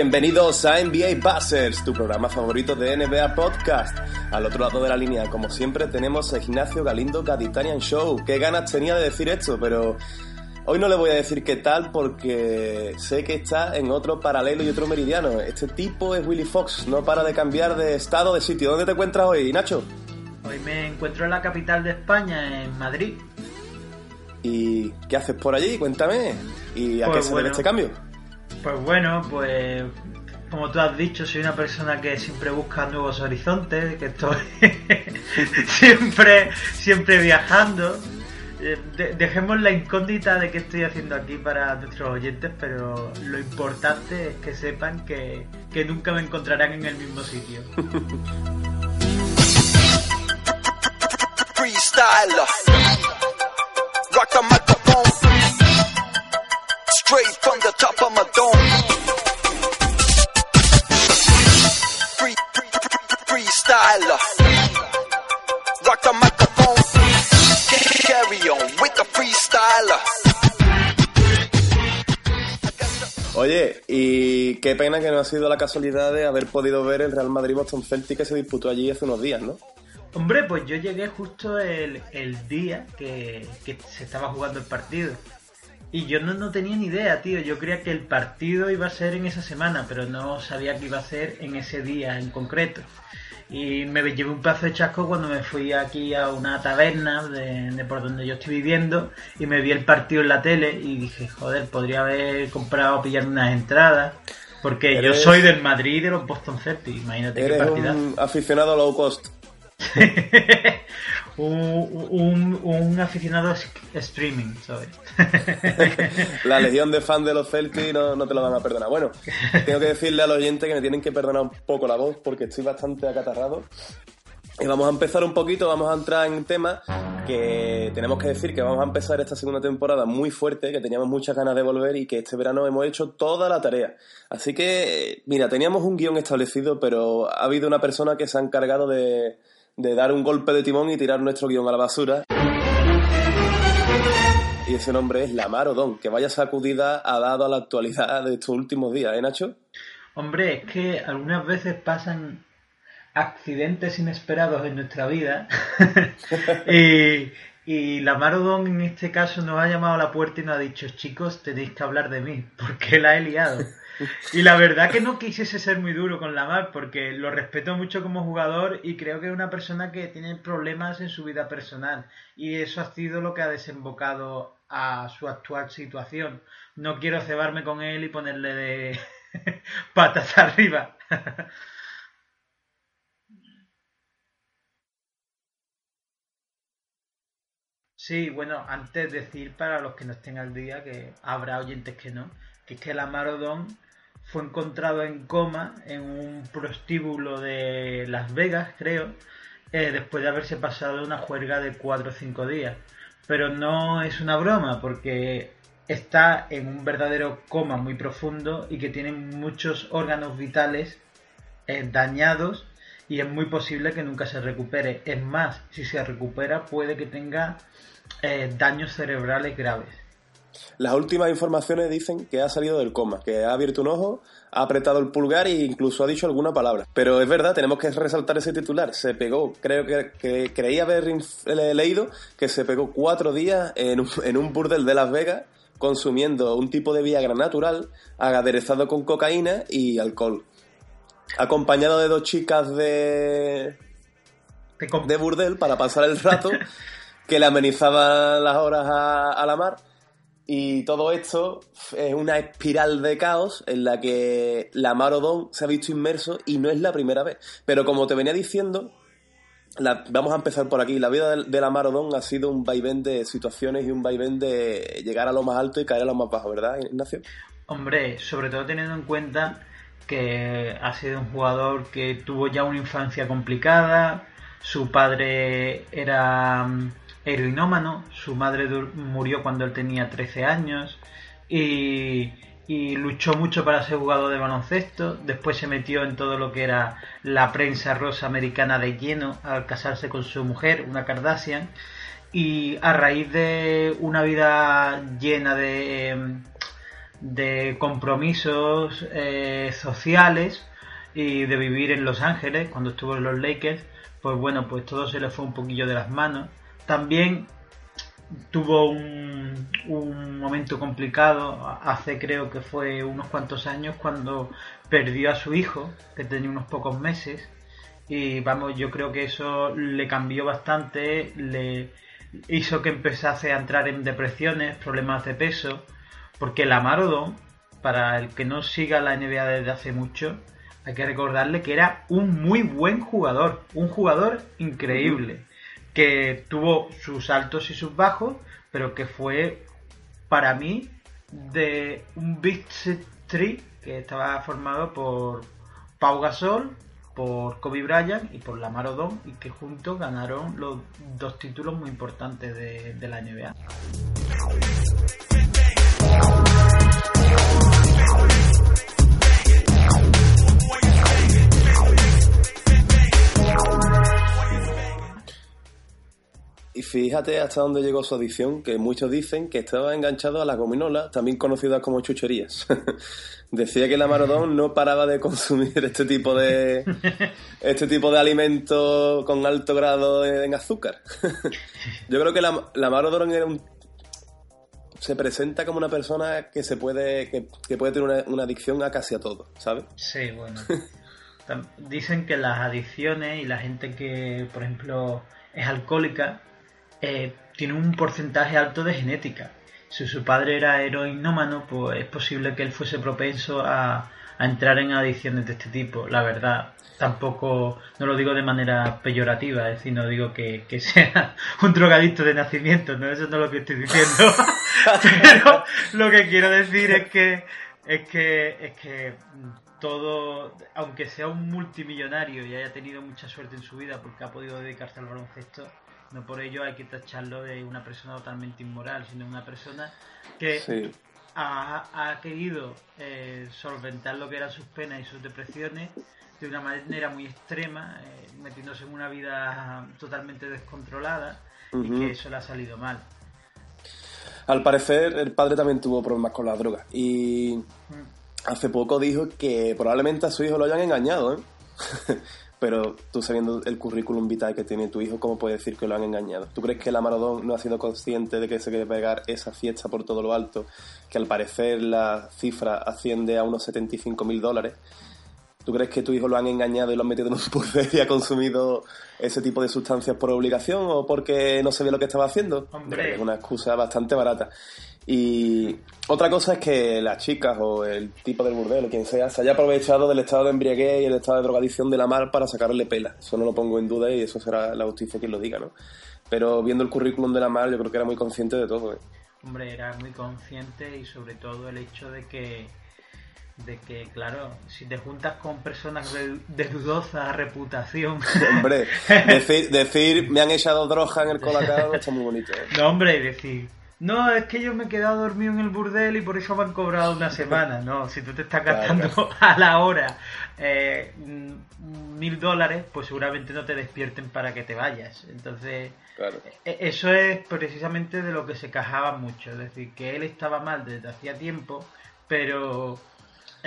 Bienvenidos a NBA Buzzers, tu programa favorito de NBA Podcast. Al otro lado de la línea, como siempre, tenemos a Ignacio Galindo Gaditanian Show. Qué ganas tenía de decir esto, pero hoy no le voy a decir qué tal porque sé que está en otro paralelo y otro meridiano. Este tipo es Willy Fox, no para de cambiar de estado, de sitio. ¿Dónde te encuentras hoy, Nacho? Hoy me encuentro en la capital de España, en Madrid. ¿Y qué haces por allí? Cuéntame. ¿Y a Pues qué se bueno. debe este cambio? Pues bueno, pues como tú has dicho, soy una persona que siempre busca nuevos horizontes, que estoy siempre, siempre viajando. Eh, de- dejemos la incógnita de qué estoy haciendo aquí para nuestros oyentes, pero lo importante es que sepan que, que nunca me encontrarán en el mismo sitio. freestyler. Rock the microphone. Straight the top of my dome. Free, free, free, freestyler. Rock the microphone. Carry on with the freestyler. Oye, y qué pena que no ha sido la casualidad de haber podido ver el Real Madrid-Boston Celtic que se disputó allí hace unos días, ¿no? Hombre, pues yo llegué justo el, el día que, que se estaba jugando el partido. Y yo no, no tenía ni idea, tío. Yo creía que el partido iba a ser en esa semana, pero no sabía que iba a ser en ese día en concreto. Y me llevé un pedazo de chasco cuando me fui aquí a una taberna de, de por donde yo estoy viviendo y me vi el partido en la tele y dije, joder, podría haber comprado o pillar unas entradas. Porque yo soy del Madrid y de los Boston Celtics, imagínate qué partida. un aficionado low cost. un, un, aficionado streaming, ¿sabes? La legión de fans de los Celtics no, no te lo van a perdonar. Bueno, tengo que decirle al oyente que me tienen que perdonar un poco la voz porque estoy bastante acatarrado. Y vamos a empezar un poquito, vamos a entrar en tema que tenemos que decir que vamos a empezar esta segunda temporada muy fuerte, que teníamos muchas ganas de volver y que este verano hemos hecho toda la tarea. Así que, mira, teníamos un guion establecido, pero ha habido una persona que se ha encargado de, de dar un golpe de timón y tirar nuestro guion a la basura. Y ese nombre es Lamar que vaya sacudida ha dado a la actualidad de estos últimos días, ¿eh, Nacho? Hombre, es que algunas veces pasan accidentes inesperados en nuestra vida y, y la Marodón en este caso nos ha llamado a la puerta y nos ha dicho chicos tenéis que hablar de mí porque la he liado y la verdad que no quisiese ser muy duro con Lamar porque lo respeto mucho como jugador y creo que es una persona que tiene problemas en su vida personal y eso ha sido lo que ha desembocado a su actual situación. No quiero cebarme con él y ponerle de patas arriba. Sí, bueno, antes decir para los que no estén al día, que habrá oyentes que no, que es que la Marodón fue encontrado en coma en un prostíbulo de Las Vegas, creo, eh, después de haberse pasado una juerga de 4 o 5 días. Pero no es una broma, porque está en un verdadero coma muy profundo y que tiene muchos órganos vitales eh, dañados y es muy posible que nunca se recupere. Es más, si se recupera puede que tenga eh, daños cerebrales graves. Las últimas informaciones dicen que ha salido del coma, que ha abierto un ojo, ha apretado el pulgar e incluso ha dicho alguna palabra. Pero es verdad, tenemos que resaltar ese titular. Se pegó, creo que, que creí haber leído que se pegó cuatro días en un, en un burdel de Las Vegas consumiendo un tipo de Viagra natural aderezado con cocaína y alcohol. Acompañado de dos chicas de, de burdel para pasar el rato que le amenizaban las horas a, a la mar. Y todo esto es una espiral de caos en la que la Marodón se ha visto inmerso y no es la primera vez. Pero como te venía diciendo, vamos a empezar por aquí. La vida de la Marodón ha sido un vaivén de situaciones y un vaivén de llegar a lo más alto y caer a lo más bajo, ¿verdad, Ignacio? Hombre, sobre todo teniendo en cuenta que ha sido un jugador que tuvo ya una infancia complicada, su padre era mm, heroinómano, su madre murió cuando él tenía 13 años y, luchó mucho para ser jugador de baloncesto, después se metió en todo lo que era la prensa rosa americana de lleno al casarse con su mujer, una Kardashian, y a raíz de una vida llena de, de compromisos eh, sociales y de vivir en Los Ángeles cuando estuvo en los Lakers, pues bueno, pues todo se le fue un poquillo de las manos. También tuvo un, momento complicado hace creo que fue unos cuantos años cuando perdió a su hijo que tenía unos pocos meses y vamos yo creo que eso le cambió bastante le hizo que empezase a entrar en depresiones problemas de peso porque la Marodon para el que no siga la NBA desde hace mucho hay que recordarle que era un muy buen jugador un jugador increíble que tuvo sus altos y sus bajos, pero que fue para mí de un Big Three que estaba formado por Pau Gasol, por Kobe Bryant y por Lamar Odom y que juntos ganaron los dos títulos muy importantes de, de la NBA. Fíjate hasta dónde llegó su adicción, que muchos dicen que estaba enganchado a las gominolas, también conocidas como chucherías. Decía que la Marodón no paraba de consumir este tipo de este tipo de alimentos con alto grado en azúcar. Yo creo que la, la Marodón era un se presenta como una persona que se puede que, que puede tener una, una adicción a casi a todo, ¿sabes? Sí, bueno. Dicen que las adicciones y la gente que, por ejemplo, es alcohólica, eh, tiene un porcentaje alto de genética. Si su padre era heroinómano, pues es posible que él fuese propenso a, a entrar en adicciones de este tipo. La verdad, tampoco, no lo digo de manera peyorativa, es decir, no digo que, que sea un drogadicto de nacimiento, no, eso no es lo que estoy diciendo. Pero lo que quiero decir es que es que es que todo, aunque sea un multimillonario y haya tenido mucha suerte en su vida porque ha podido dedicarse al baloncesto, no por ello hay que tacharlo de una persona totalmente inmoral, sino una persona que Sí. ha, ha querido eh, solventar lo que eran sus penas y sus depresiones de una manera muy extrema, eh, metiéndose en una vida totalmente descontrolada y que eso le ha salido mal. Al parecer, el padre también tuvo problemas con las drogas. Y hace poco dijo que probablemente a su hijo lo hayan engañado, ¿eh? Pero tú sabiendo el currículum vitae que tiene tu hijo, ¿cómo puedes decir que lo han engañado? ¿Tú crees que la Maradón no ha sido consciente de que se quiere pegar esa fiesta por todo lo alto? Que al parecer la cifra asciende a unos 75 mil dólares. ¿Tú crees que tu hijo lo han engañado y lo han metido en un burdel y ha consumido ese tipo de sustancias por obligación o porque no sabía lo que estaba haciendo? Hombre. Es una excusa bastante barata. Y otra cosa es que las chicas o el tipo del burdel o quien sea se haya aprovechado del estado de embriaguez y el estado de drogadicción de la mar para sacarle pela. Eso no lo pongo en duda y eso será la justicia quien lo diga, ¿no? Pero viendo el currículum de la mar yo creo que era muy consciente de todo. ¿eh? Hombre, era muy consciente y sobre todo el hecho de que, de que claro, si te juntas con personas de, de dudosa reputación, Hombre, decir, decir me han echado droga en el colacao está muy bonito. ¿eh? no hombre, y decir, no, es que yo me he quedado dormido en el burdel y por eso me han cobrado una semana, no, si tú te estás Claro, gastando a la hora eh, mil dólares, pues seguramente no te despierten para que te vayas, entonces... Claro. E- Eso es precisamente de lo que se quejaba mucho, es decir, que él estaba mal desde hacía tiempo, pero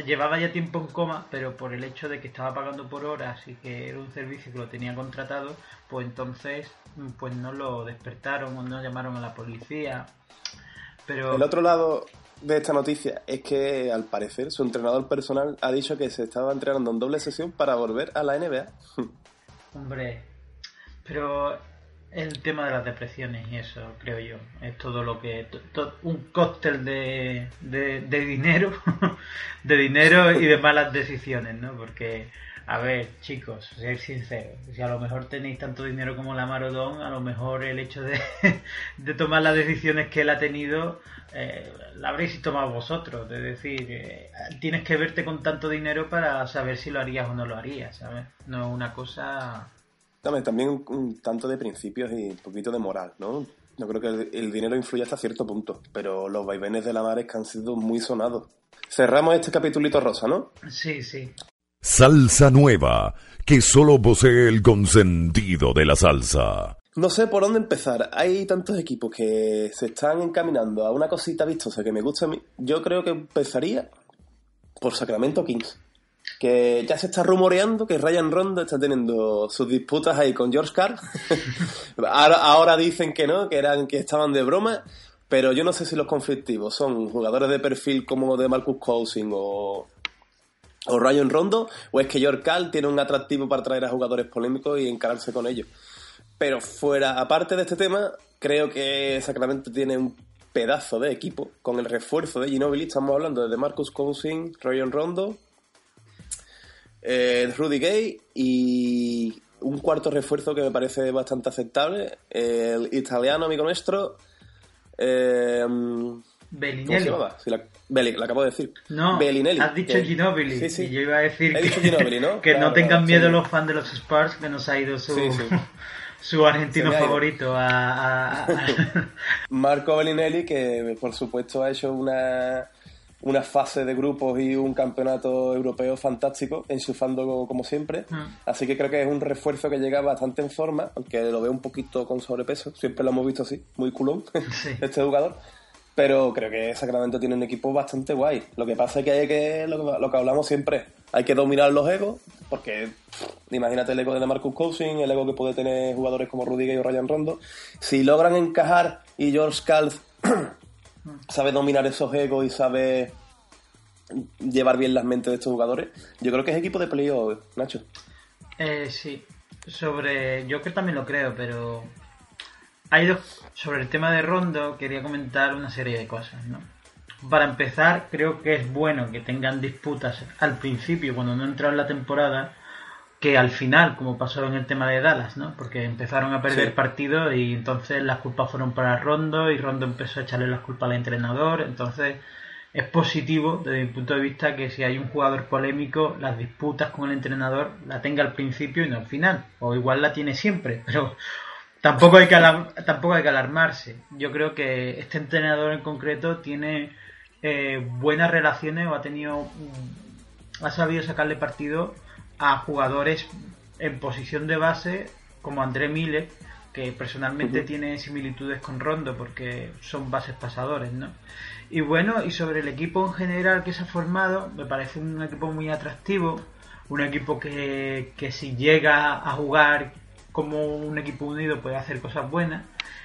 llevaba ya tiempo en coma, pero por el hecho de que estaba pagando por horas y que era un servicio que lo tenía contratado, pues entonces mm, pues no lo despertaron o no llamaron a la policía. Pero El otro lado de esta noticia es que al parecer su entrenador personal ha dicho que se estaba entrenando en doble sesión para volver a la NBA. Hombre, pero el tema de las depresiones y eso, creo yo, es todo lo que... un cóctel de, de, de dinero, de dinero y de malas decisiones, ¿no? Porque A ver, chicos, ser sinceros. Si a lo mejor tenéis tanto dinero como la Marodón, a lo mejor el hecho de, de tomar las decisiones que él ha tenido, eh, la habréis tomado vosotros. Es decir, eh, tienes que verte con tanto dinero para saber si lo harías o no lo harías, ¿sabes? No es una cosa... También, también un, un tanto de principios y un poquito de moral, ¿no? Yo creo que el, el dinero influye hasta cierto punto, pero los vaivenes de la mar es que han sido muy sonados. Cerramos este capitulito rosa, ¿no? Sí, sí. Salsa nueva, que solo posee el consentido de la salsa. No sé por dónde empezar. Hay tantos equipos que se están encaminando a una cosita vistosa que me gusta a mí. Yo creo que empezaría por Sacramento Kings. Que ya se está rumoreando que Ryan Rondo está teniendo sus disputas ahí con George Carl. ahora, dicen que no, que eran que estaban de broma. Pero yo no sé si los conflictivos son jugadores de perfil como de Marcus Cousins o, o Ryan Rondo, o es que George Carl tiene un atractivo para traer a jugadores polémicos y encararse con ellos. Pero fuera, aparte de este tema, creo que Sacramento tiene un pedazo de equipo con el refuerzo de Ginobili. Estamos hablando de Marcus Cousins, Ryan Rondo, eh, Rudy Gay y un cuarto refuerzo que me parece bastante aceptable, el italiano amigo nuestro. Eh, la, Belli- la acabo de decir. No, Bellinelli, has dicho que- Ginobili. Sí, sí. Y yo iba a decir He que, Ginobili, ¿no? que no Claro, tengan sí. miedo los fans de los Spurs que nos ha ido su, su argentino favorito a... a- a- Marco Bellinelli, que por supuesto ha hecho una, una fase de grupos y un campeonato europeo fantástico, enchufando como siempre. Mm. Así que creo que es un refuerzo que llega bastante en forma, aunque lo veo un poquito con sobrepeso. Siempre lo hemos visto así, muy culón, Sí. este jugador. Pero creo que Sacramento tiene un equipo bastante guay. Lo que pasa es que hay que, lo que, lo que hablamos siempre, hay que dominar los egos, porque pff, imagínate el ego de Marcus Cousins, el ego que puede tener jugadores como Rudy Gay o Ryan Rondo. Si logran encajar y George Karl sabe dominar esos egos y sabe llevar bien las mentes de estos jugadores, yo creo que es equipo de playoff, Nacho. Eh, sí, sobre. Yo que también lo creo, pero. Hay dos. Sobre el tema de Rondo, quería comentar una serie de cosas, ¿no? Para empezar, creo que es bueno que tengan disputas al principio, cuando no entraron la temporada, que al final, como pasó en el tema de Dallas, ¿no? Porque empezaron a perder Sí. partidos y entonces las culpas fueron para Rondo y Rondo empezó a echarle las culpas al entrenador. Entonces, es positivo desde mi punto de vista que si hay un jugador polémico, las disputas con el entrenador la tenga al principio y no al final. O igual la tiene siempre, pero tampoco hay que, tampoco hay que alarmarse. Yo creo que este entrenador en concreto tiene eh, buenas relaciones o ha tenido ha sabido sacarle partido a jugadores en posición de base como André Miller que personalmente tiene similitudes con Rondo porque son bases pasadores, ¿no? Y bueno, y sobre el equipo en general que se ha formado, me parece un equipo muy atractivo, un equipo que, que si llega a jugar como un equipo unido puede hacer cosas buenas.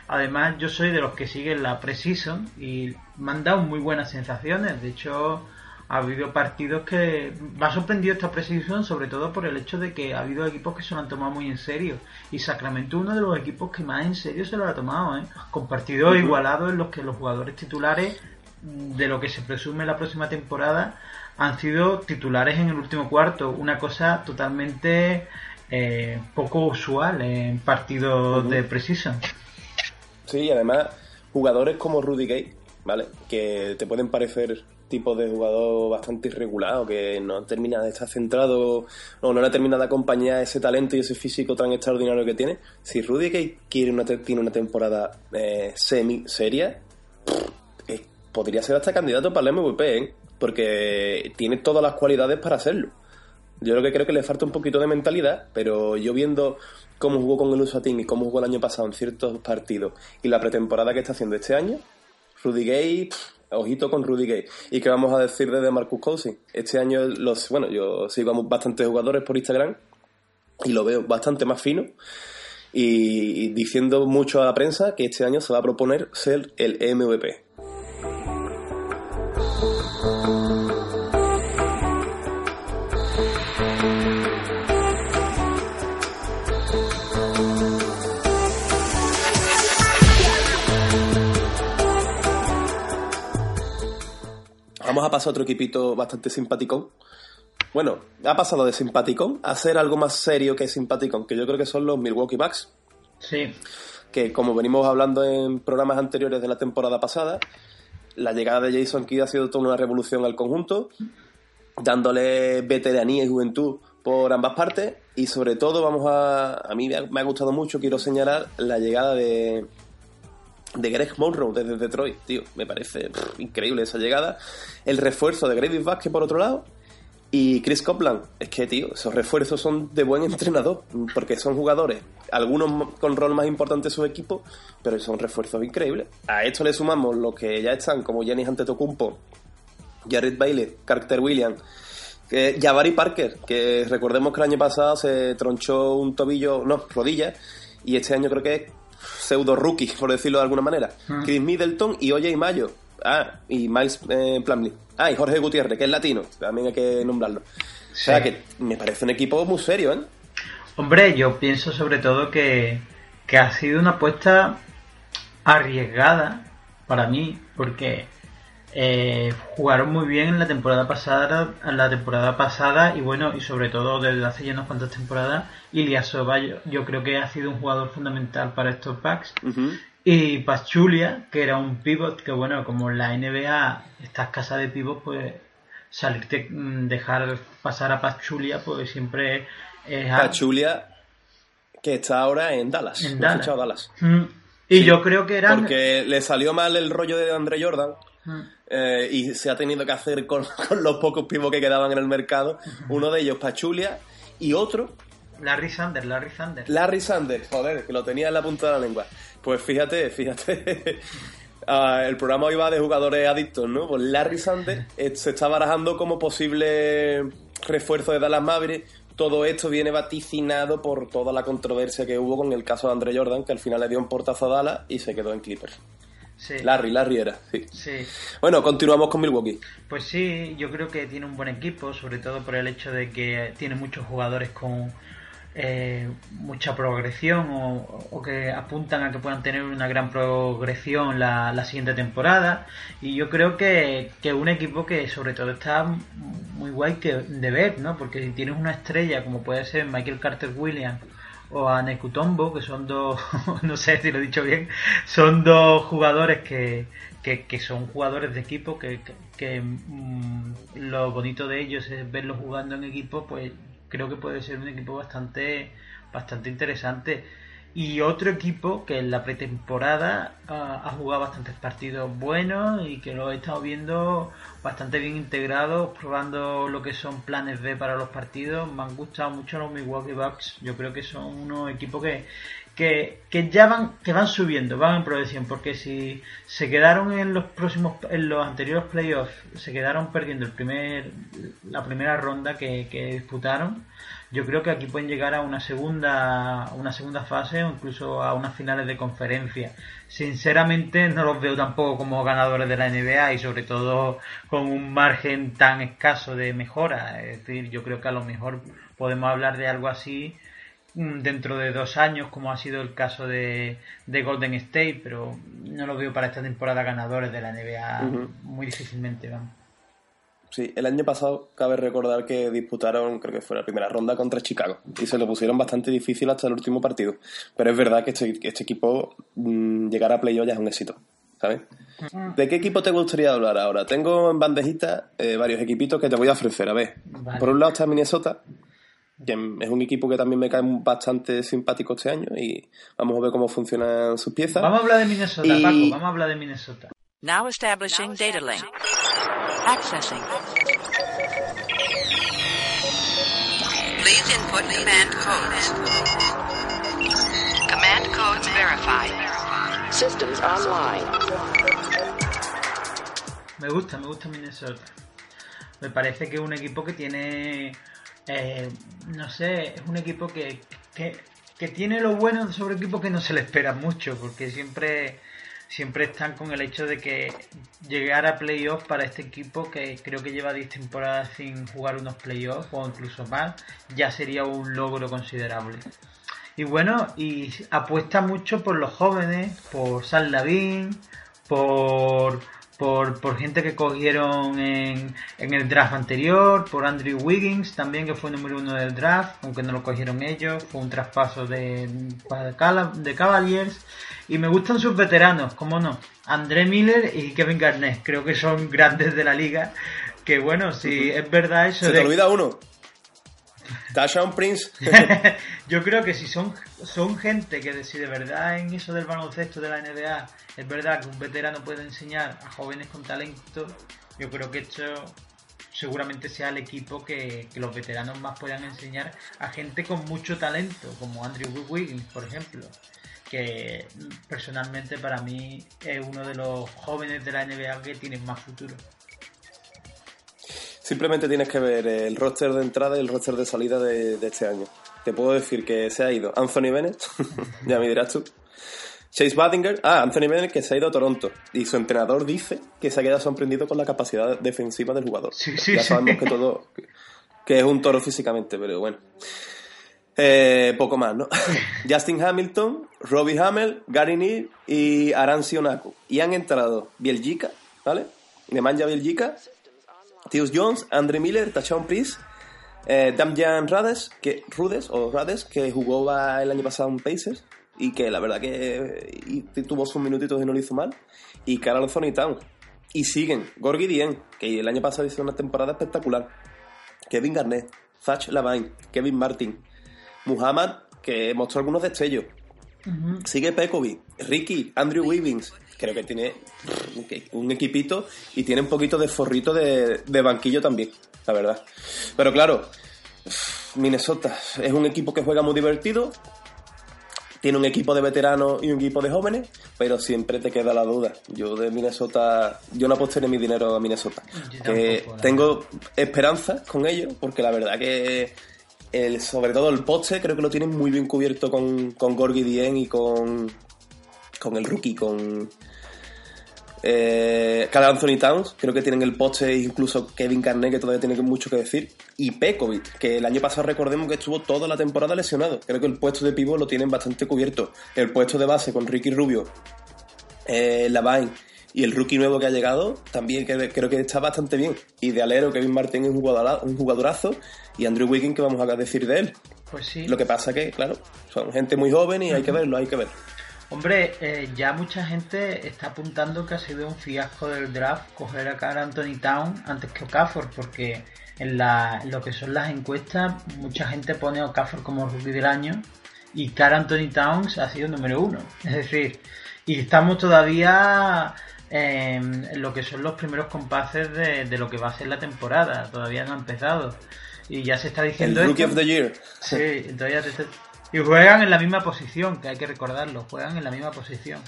Además, yo soy de los que siguen la Precision y me han dado muy buenas sensaciones. De hecho, ha habido partidos que me ha sorprendido esta Precision, sobre todo por el hecho de que ha habido equipos que se lo han tomado muy en serio. Y Sacramento, uno de los equipos que más en serio se lo ha tomado, ¿eh? con partidos igualados en los que los jugadores titulares, de lo que se presume la próxima temporada, han sido titulares en el último cuarto. Una cosa totalmente eh, poco usual en partidos de Precision. Sí, y además jugadores como Rudy Gay, ¿vale? Que te pueden parecer tipos de jugador bastante irregular que no termina de estar centrado o no le termina de acompañar ese talento y ese físico tan extraordinario que tiene. Si Rudy Gay quiere una tiene una temporada eh, semi seria, eh, podría ser hasta candidato para el MVP, ¿eh? Porque tiene todas las cualidades para hacerlo. Yo lo que creo que le falta un poquito de mentalidad, pero yo viendo cómo jugó con el Usatín y cómo jugó el año pasado en ciertos partidos y la pretemporada que está haciendo este año, Rudy Gay, ojito con Rudy Gay. ¿Y qué vamos a decir de Marcus Cousins? Este año, los bueno, yo sigo a bastantes jugadores por Instagram y lo veo bastante más fino y, y diciendo mucho a la prensa que este año se va a proponer ser el MVP. Vamos a pasar a otro equipito bastante simpático. bueno, ha pasado de simpaticón a ser algo más serio que simpaticón, que yo creo que son los Milwaukee Bucks. Sí. Que como venimos hablando en programas anteriores de la temporada pasada, la llegada de Jason Kidd ha sido toda una revolución al conjunto, dándole veteranía y juventud por ambas partes y sobre todo vamos a a mí me ha, me ha gustado mucho quiero señalar la llegada de de Greg Monroe desde Detroit tío. Me parece increíble esa llegada. El refuerzo de Gravis Vázquez por otro lado y Chris Copland es que tío esos refuerzos son de buen entrenador porque son jugadores algunos con rol más importante en su equipo pero son refuerzos increíbles. A esto le sumamos los que ya están como Giannis Antetokounmpo Jared Bailey, Carter Williams, que Jabari Parker, que recordemos que el año pasado se tronchó un tobillo, no, rodilla, y este año creo que pseudo rookie, por decirlo de alguna manera. Chris Middleton y Oye y Mayo. Ah, y Miles eh, Plumlee. Ah, y Jorge Gutiérrez, que es latino, también hay que nombrarlo. O sea que me parece un equipo muy serio, ¿eh? Hombre, yo pienso sobre todo que, que ha sido una apuesta arriesgada para mí, porque eh, jugaron muy bien en la temporada pasada, en la temporada pasada y bueno, y sobre todo desde hace ya unas cuantas temporadas, Ilyasova yo, yo creo que ha sido un jugador fundamental para estos packs. Y Pachulia, que era un pivot, que bueno, como en la NBA está escasa de pivot, pues salirte, mm, dejar pasar a Pachulia, pues siempre es algo. Pachulia, que está ahora en Dallas. En Dallas. Dallas. Mm, Y Sí, yo creo que eran... Porque le salió mal el rollo de Andre Jordan. Mm. eh, y se ha tenido que hacer con, con los pocos pivos que quedaban en el mercado. Uno de ellos, Pachulia, y otro, Larry Sanders, Larry Sanders. Larry Sanders. Joder, que lo tenía en la punta de la lengua. Pues fíjate, fíjate. ah, el programa hoy va de jugadores adictos, ¿no? Pues Larry Sanders eh, se está barajando como posible refuerzo de Dallas Mavericks. Todo esto viene vaticinado por toda la controversia que hubo con el caso de Andre Jordan, que al final le dio un portazo a Dallas y se quedó en Clippers. Sí. Larry, Larry era, sí. Sí. Bueno, continuamos con Milwaukee. Pues sí, yo creo que tiene un buen equipo, sobre todo por el hecho de que tiene muchos jugadores con eh, mucha progresión o, o que apuntan a que puedan tener una gran progresión la, la siguiente temporada. Y yo creo que, que un equipo que sobre todo está muy guay que de ver, ¿no? Porque si tienes una estrella como puede ser Michael Carter Williams o a Nekutombo, que son dos, no sé si lo he dicho bien, son dos jugadores que, que, que son jugadores de equipo, que, que, que, mm, lo bonito de ellos es verlos jugando en equipo, pues creo que puede ser un equipo bastante, bastante interesante. Y otro equipo que en la pretemporada ah, ha jugado bastantes partidos buenos y que lo he estado viendo bastante bien integrados, probando lo que son planes B para los partidos. Me han gustado mucho los Milwaukee Bucks. Yo creo que son unos equipos que, que, que ya van, que van subiendo, van en progresión, porque si se quedaron en los próximos, en los anteriores playoffs, se quedaron perdiendo el primer, la primera ronda que, que disputaron, yo creo que aquí pueden llegar a una segunda, una segunda fase o incluso a unas finales de conferencia. Sinceramente no los veo tampoco como ganadores de la NBA y sobre todo con un margen tan escaso de mejora. Es decir, yo creo que a lo mejor podemos hablar de algo así mm, dentro de dos años, como ha sido el caso de, de Golden State, pero no lo veo para esta temporada ganadores de la NBA muy difícilmente. Vamos. Sí, el año pasado cabe recordar que disputaron, creo que fue la primera ronda contra Chicago, y se lo pusieron bastante difícil hasta el último partido. Pero es verdad que este, que este equipo mm, llegar a playoff ya es un éxito, ¿sabes? ¿De qué equipo te gustaría hablar ahora? Tengo en bandejita eh, varios equipitos que te voy a ofrecer. A ver, Vale. por un lado está Minnesota, que es un equipo que también me cae bastante simpático este año, y vamos a ver cómo funcionan sus piezas. Vamos a hablar de Minnesota, Y- Paco, vamos a hablar de Minnesota. Now establishing data link. Accessing. Please input command codes. Command codes verified. Systems online. Me gusta, me gusta Minnesota. Me parece que es un equipo que tiene, eh, no sé, es un equipo que, que, que tiene lo bueno sobre equipos que no se le espera mucho, porque siempre, siempre están con el hecho de que llegar a playoffs para este equipo, que creo que lleva 10 temporadas sin jugar unos playoffs o incluso más, ya sería un logro considerable. Y bueno, y apuesta mucho por los jóvenes, por San Lavín, por, por, por gente que cogieron en, en el draft anterior, por Andrew Wiggins también, que fue número uno del draft, aunque no lo cogieron ellos, fue un traspaso de, de, Cavaliers. Y me gustan sus veteranos, cómo no, André Miller y Kevin Garnett, creo que son grandes de la liga. Que bueno, si es verdad eso Se te de- olvida uno. Prince. Yo creo que si son, son gente que si de verdad en eso del baloncesto de la NBA es verdad que un veterano puede enseñar a jóvenes con talento, yo creo que esto seguramente sea el equipo que, que los veteranos más puedan enseñar a gente con mucho talento, como Andrew Wiggins, por ejemplo, que personalmente para mí es uno de los jóvenes de la NBA que tienen más futuro. Simplemente tienes que ver el roster de entrada y el roster de salida de, de este año. Te puedo decir que se ha ido Anthony Bennett, ya me dirás tú. Chase Badinger, ah, Anthony Bennett que se ha ido a Toronto. Y su entrenador dice que se ha quedado sorprendido con la capacidad defensiva del jugador. Sí, sí, ya sí. sabemos que todo, que es un toro físicamente, pero bueno. Eh, poco más, ¿no? Justin Hamilton, Robbie Hamel, Gary Neal y Arancio Naku. Y han entrado Bielgika, ¿vale? Nemanja Bielgika, Tius Jones, Andre Miller, Tachon Prince, eh, Damjan Rades, que, Rudes, o Rades, que jugó el año pasado en Pacers y que la verdad que y tuvo sus minutitos y no lo hizo mal. Y Carl Anthony Town. Y siguen Gorgie Dien, que el año pasado hizo una temporada espectacular. Kevin Garnett, Zach Lavine, Kevin Martin, Muhammad, que mostró algunos destellos. Sigue Pekovic, Ricky, Andrew Wiggins. Creo que tiene un equipito y tiene un poquito de forrito de, de banquillo también, la verdad. Pero claro, Minnesota es un equipo que juega muy divertido. Tiene un equipo de veteranos y un equipo de jóvenes, pero siempre te queda la duda. Yo de Minnesota, yo no apostaré mi dinero a Minnesota. Tampoco, la tengo esperanza con ellos, porque la verdad que el, sobre todo el poste creo que lo tienen muy bien cubierto con, con Gorgie Dien y con, con el rookie, con eh, Carl Anthony Towns, creo que tienen el poste incluso Kevin Garnett, que todavía tiene mucho que decir, y Pekovic, que el año pasado recordemos que estuvo toda la temporada lesionado. Creo que el puesto de pivot lo tienen bastante cubierto. El puesto de base con Ricky Rubio, eh, Lavine y el rookie nuevo que ha llegado, también que- creo que está bastante bien. Y de alero, Kevin Martin es un, jugadora- un jugadorazo, y Andrew Wiggins, que vamos a decir de él. Pues sí. Lo que pasa que, claro, son gente muy joven y hay que verlo, hay que verlo. Hombre, eh, ya mucha gente está apuntando que ha sido un fiasco del draft coger a Carl Anthony Town antes que Okafor, porque en, la, en lo que son las encuestas, mucha gente pone a Okafor como rookie del año y Carl Anthony Towns ha sido número uno. Es decir, y estamos todavía en, lo que son los primeros compases de, de lo que va a ser la temporada, todavía no ha empezado. Y ya se está El diciendo Rookie esto. of the Year. Sí, te- Y juegan en la misma posición, que hay que recordarlo, juegan en la misma posición.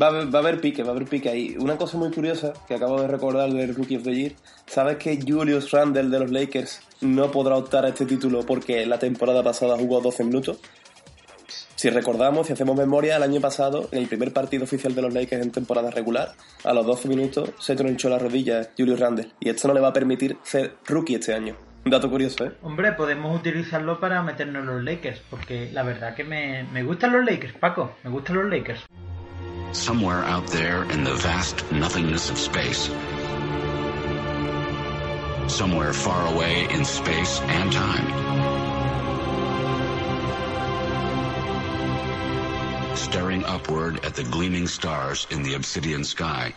Va a, va a haber pique, va a haber pique ahí. Una cosa muy curiosa que acabo de recordar del Rookie of the Year, ¿sabes que Julius Randle de los Lakers no podrá optar a este título porque la temporada pasada jugó 12 minutos? Si recordamos, si hacemos memoria, el año pasado, en el primer partido oficial de los Lakers en temporada regular, a los 12 minutos se tronchó la rodilla Julius Randle. Y esto no le va a permitir ser rookie este año. Un dato curioso, ¿eh? Hombre, podemos utilizarlo para meternos en los Lakers, porque la verdad que me, me gustan los Lakers, Paco, me gustan los Lakers. Somewhere out there in the vast nothingness of space. Somewhere far away in space and time. Staring upward at the gleaming stars in the obsidian sky.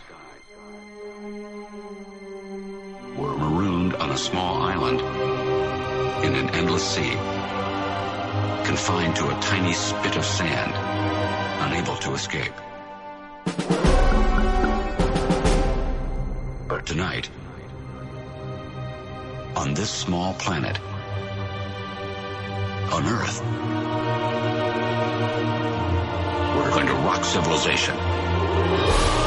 We're marooned on a small island in an endless sea. Confined to a tiny spit of sand. Unable to escape. But tonight, on this small planet, on Earth, we're going to rock civilization.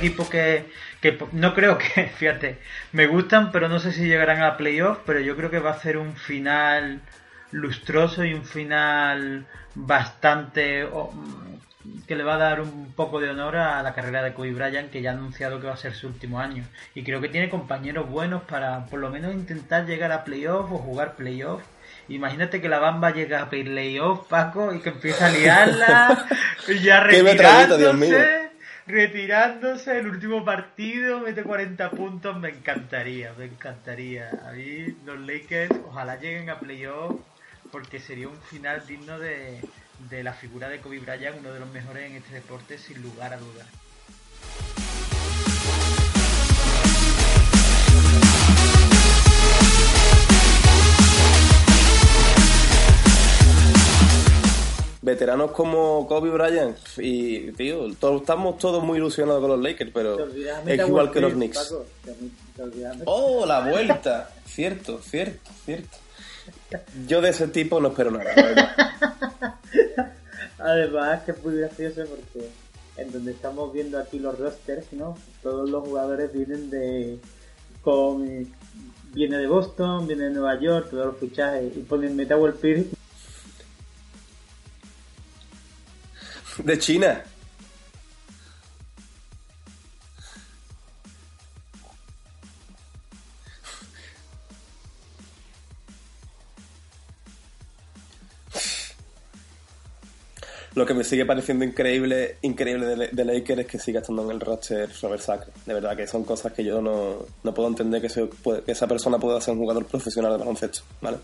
Equipo que, que no creo que, fíjate, me gustan, pero no sé si llegarán a playoff, pero yo creo que va a ser un final lustroso y un final bastante oh, que le va a dar un poco de honor a la carrera de Kobe Bryant que ya ha anunciado que va a ser su último año. Y creo que tiene compañeros buenos para por lo menos intentar llegar a playoff o jugar playoff. Imagínate que la Bamba llega a playoff, Paco, y que empieza a liarla, y ya retirándose, retirándose el último partido, mete 40 puntos, me encantaría, me encantaría. A mí los Lakers, ojalá lleguen a playoff, porque sería un final digno de, de la figura de Kobe Bryant, uno de los mejores en este deporte, sin lugar a dudas. Veteranos como Kobe Bryant y, tío, todos, estamos todos muy ilusionados con los Lakers, pero es igual que los Knicks. oh, la vuelta. cierto, cierto, cierto. Yo de ese tipo no espero nada. Además, que es muy gracioso porque en donde estamos viendo aquí los rosters, ¿no? Todos los jugadores vienen de. con. viene de Boston, viene de Nueva York, todos los fichajes, y ponen Metawell Pierce de China. Lo que me sigue pareciendo increíble, increíble de, de Lakers es que siga estando en el roster Robert Sacre. De verdad que son cosas que yo no, no puedo entender que, esa persona pueda ser un jugador profesional de baloncesto, ¿vale?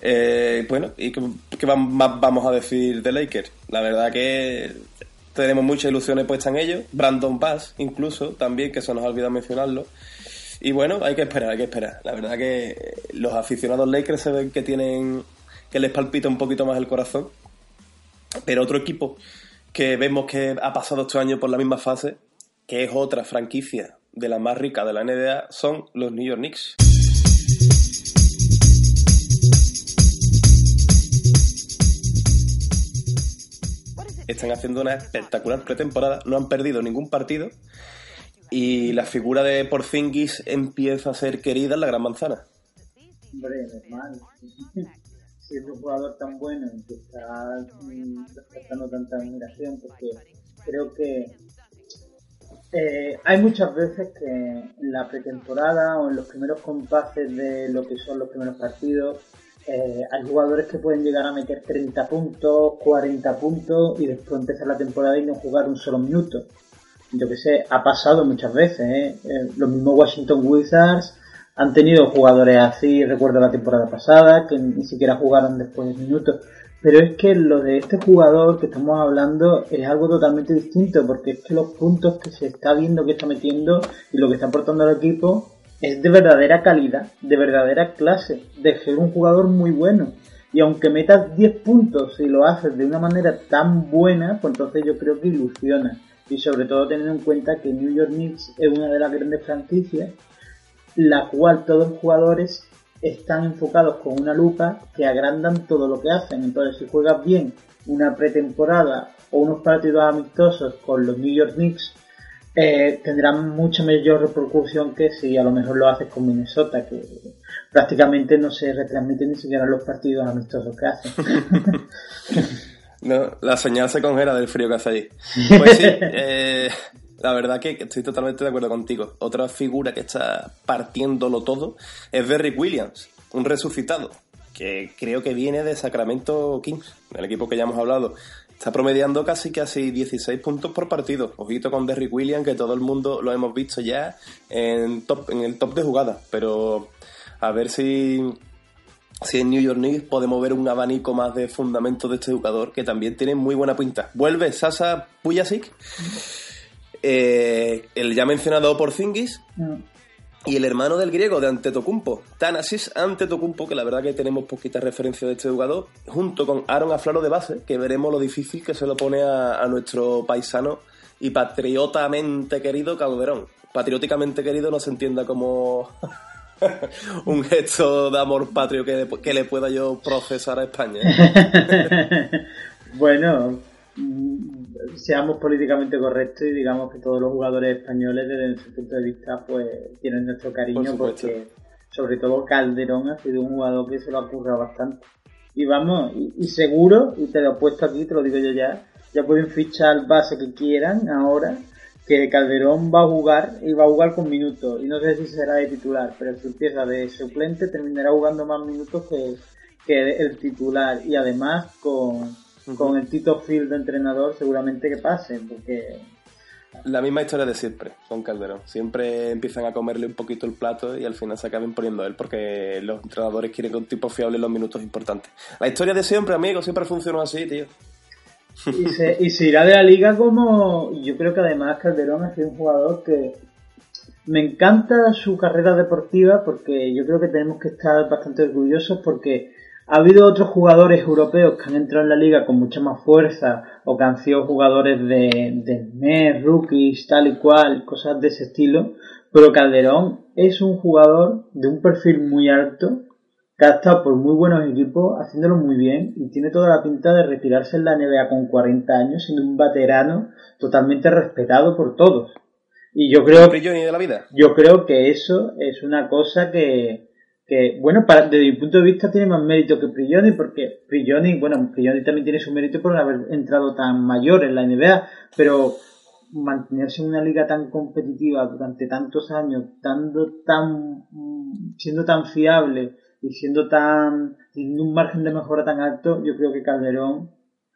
Eh, bueno, ¿y qué, más vamos a decir de Lakers? La verdad que tenemos muchas ilusiones puestas en ellos. Brandon Bass, incluso, también, que se nos ha olvidado mencionarlo. Y bueno, hay que esperar, hay que esperar. La verdad que los aficionados Lakers se ven que tienen. que les palpita un poquito más el corazón. Pero otro equipo que vemos que ha pasado estos años por la misma fase, que es otra franquicia de la más rica de la NBA, son los New York Knicks. Están haciendo una espectacular pretemporada, no han perdido ningún partido y la figura de Porzingis empieza a ser querida en la Gran Manzana. Hombre, normal. si es un jugador tan bueno y que está despertando tanta admiración, porque creo que eh, hay muchas veces que en la pretemporada o en los primeros compases de lo que son los primeros partidos eh, hay jugadores que pueden llegar a meter 30 puntos, 40 puntos y después empezar la temporada y no jugar un solo minuto. Yo que sé, ha pasado muchas veces. ¿eh? Eh, los mismos Washington Wizards han tenido jugadores así, recuerdo la temporada pasada, que ni siquiera jugaron después de minutos. Pero es que lo de este jugador que estamos hablando es algo totalmente distinto, porque es que los puntos que se está viendo que está metiendo y lo que está aportando al equipo es de verdadera calidad, de verdadera clase, de ser un jugador muy bueno. Y aunque metas 10 puntos y lo haces de una manera tan buena, pues entonces yo creo que ilusiona. Y sobre todo teniendo en cuenta que New York Knicks es una de las grandes franquicias, la cual todos los jugadores están enfocados con una lupa que agrandan todo lo que hacen. Entonces si juegas bien una pretemporada o unos partidos amistosos con los New York Knicks eh, tendrán mucha mayor repercusión que si a lo mejor lo haces con Minnesota, que prácticamente no se retransmiten ni siquiera los partidos amistosos que hacen. no, la señal se congela del frío que hace allí. Pues sí, eh, la verdad que estoy totalmente de acuerdo contigo. Otra figura que está partiéndolo todo es Derrick Williams, un resucitado, que creo que viene de Sacramento Kings, el equipo que ya hemos hablado. Está promediando casi casi 16 puntos por partido. Ojito con Derrick Williams, que todo el mundo lo hemos visto ya en, top, en el top de jugadas. Pero a ver si, si en New York Knicks podemos ver un abanico más de fundamentos de este jugador, que también tiene muy buena pinta. Vuelve Sasa Pujasic, eh, el ya mencionado por Zingis. Mm y el hermano del griego de Antetokounmpo, Thanasis Antetokounmpo, que la verdad que tenemos poquita referencia de este jugador, junto con Aaron Aflalo de base, que veremos lo difícil que se lo pone a, nuestro paisano y patriotamente querido Calderón. Patrióticamente querido no se entienda como un gesto de amor patrio que, que le pueda yo procesar a España. bueno, seamos políticamente correctos y digamos que todos los jugadores españoles desde nuestro punto de vista pues tienen nuestro cariño porque sobre todo Calderón ha sido un jugador que se lo ha currado bastante. Y vamos, y, seguro, y te lo he puesto aquí, te lo digo yo ya, ya pueden fichar el base que quieran ahora, que Calderón va a jugar y va a jugar con minutos. Y no sé si será de titular, pero si empieza de suplente terminará jugando más minutos que, que el titular. Y además con, con el Tito Field de entrenador seguramente que pase, porque la misma historia de siempre con Calderón. Siempre empiezan a comerle un poquito el plato y al final se acaben poniendo a él porque los entrenadores quieren que un tipo fiable en los minutos importantes. La historia de siempre, amigo, siempre funcionó así, tío. Y se, y se irá de la liga como. Yo creo que además Calderón ha sido un jugador que. Me encanta su carrera deportiva porque yo creo que tenemos que estar bastante orgullosos porque ha habido otros jugadores europeos que han entrado en la liga con mucha más fuerza o que han sido jugadores de, de mes, rookies, tal y cual, cosas de ese estilo. Pero Calderón es un jugador de un perfil muy alto que ha estado por muy buenos equipos, haciéndolo muy bien y tiene toda la pinta de retirarse en la NBA con 40 años, siendo un veterano totalmente respetado por todos. Y yo creo, de la vida? yo creo que eso es una cosa que, que, bueno, para, desde mi punto de vista tiene más mérito que Prigioni, porque Prigioni, bueno, Prigioni también tiene su mérito por haber entrado tan mayor en la NBA, pero mantenerse en una liga tan competitiva durante tantos años, dando tan, siendo tan fiable y siendo tan, teniendo un margen de mejora tan alto, yo creo que Calderón,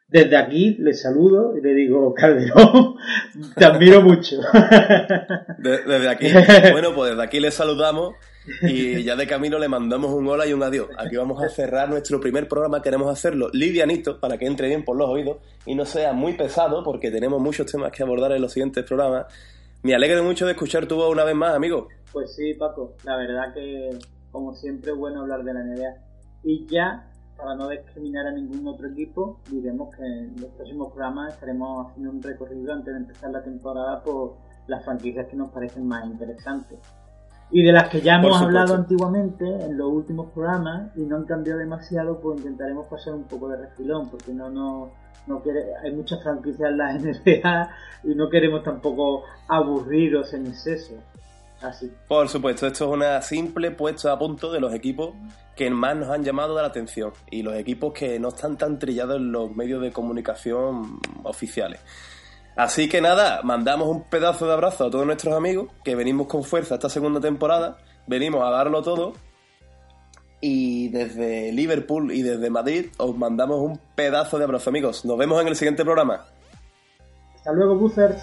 desde aquí le saludo y le digo, Calderón, te admiro mucho. desde aquí, bueno, pues desde aquí le saludamos y ya de camino le mandamos un hola y un adiós. Aquí vamos a cerrar nuestro primer programa. Queremos hacerlo livianito para que entre bien por los oídos y no sea muy pesado porque tenemos muchos temas que abordar en los siguientes programas. Me alegro mucho de escuchar tu voz una vez más, amigo. Pues sí, Paco. La verdad que, como siempre, es bueno hablar de la NBA. Y ya, para no discriminar a ningún otro equipo, diremos que en los próximos programas estaremos haciendo un recorrido antes de empezar la temporada por las franquicias que nos parecen más interesantes y de las que ya hemos hablado antiguamente en los últimos programas y no han cambiado demasiado, pues intentaremos pasar un poco de refilón, porque no, no, no quiere, hay muchas franquicias en la NBA y no queremos tampoco aburriros en exceso. Así. Por supuesto, esto es una simple puesta a punto de los equipos que más nos han llamado la atención y los equipos que no están tan trillados en los medios de comunicación oficiales. Así que nada, mandamos un pedazo de abrazo a todos nuestros amigos que venimos con fuerza esta segunda temporada, venimos a darlo todo y desde Liverpool y desde Madrid os mandamos un pedazo de abrazo amigos. Nos vemos en el siguiente programa. Hasta luego, Buzzers.